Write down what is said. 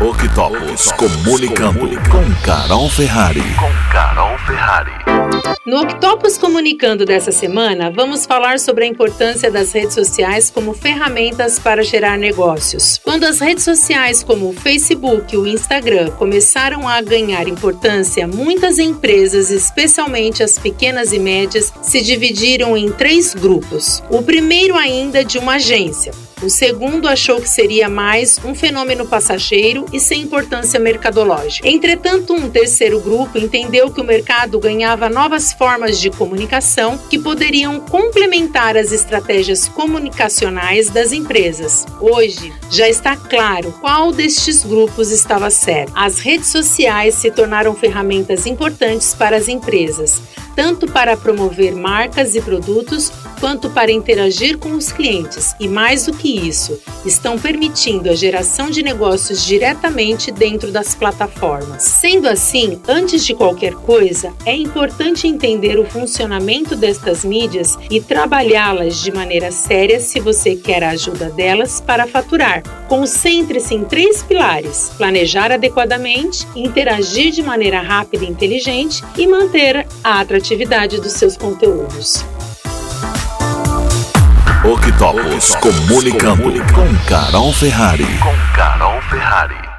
Octopus comunicando com Carol Ferrari. Com Carol Ferrari. No Octopus Comunicando dessa semana, vamos falar sobre a importância das redes sociais como ferramentas para gerar negócios. Quando as redes sociais como o Facebook e o Instagram começaram a ganhar importância, muitas empresas, especialmente as pequenas e médias, se dividiram em três grupos. O primeiro ainda de uma agência, o segundo achou que seria mais um fenômeno passageiro e sem importância mercadológica. Entretanto, um terceiro grupo entendeu que o mercado ganhava novas formas de comunicação que poderiam complementar as estratégias comunicacionais das empresas. Hoje, já está claro qual destes grupos estava certo. As redes sociais se tornaram ferramentas importantes para as empresas tanto para promover marcas e produtos quanto para interagir com os clientes. E mais do que isso, estão permitindo a geração de negócios diretamente dentro das plataformas. Sendo assim, antes de qualquer coisa, é importante entender o funcionamento destas mídias e trabalhá-las de maneira séria se você quer a ajuda delas para faturar. Concentre-se em três pilares: planejar adequadamente, interagir de maneira rápida e inteligente e manter a atratividade atividade dos seus conteúdos. Octopus comunicando com Carol Ferrari. Com Carol Ferrari.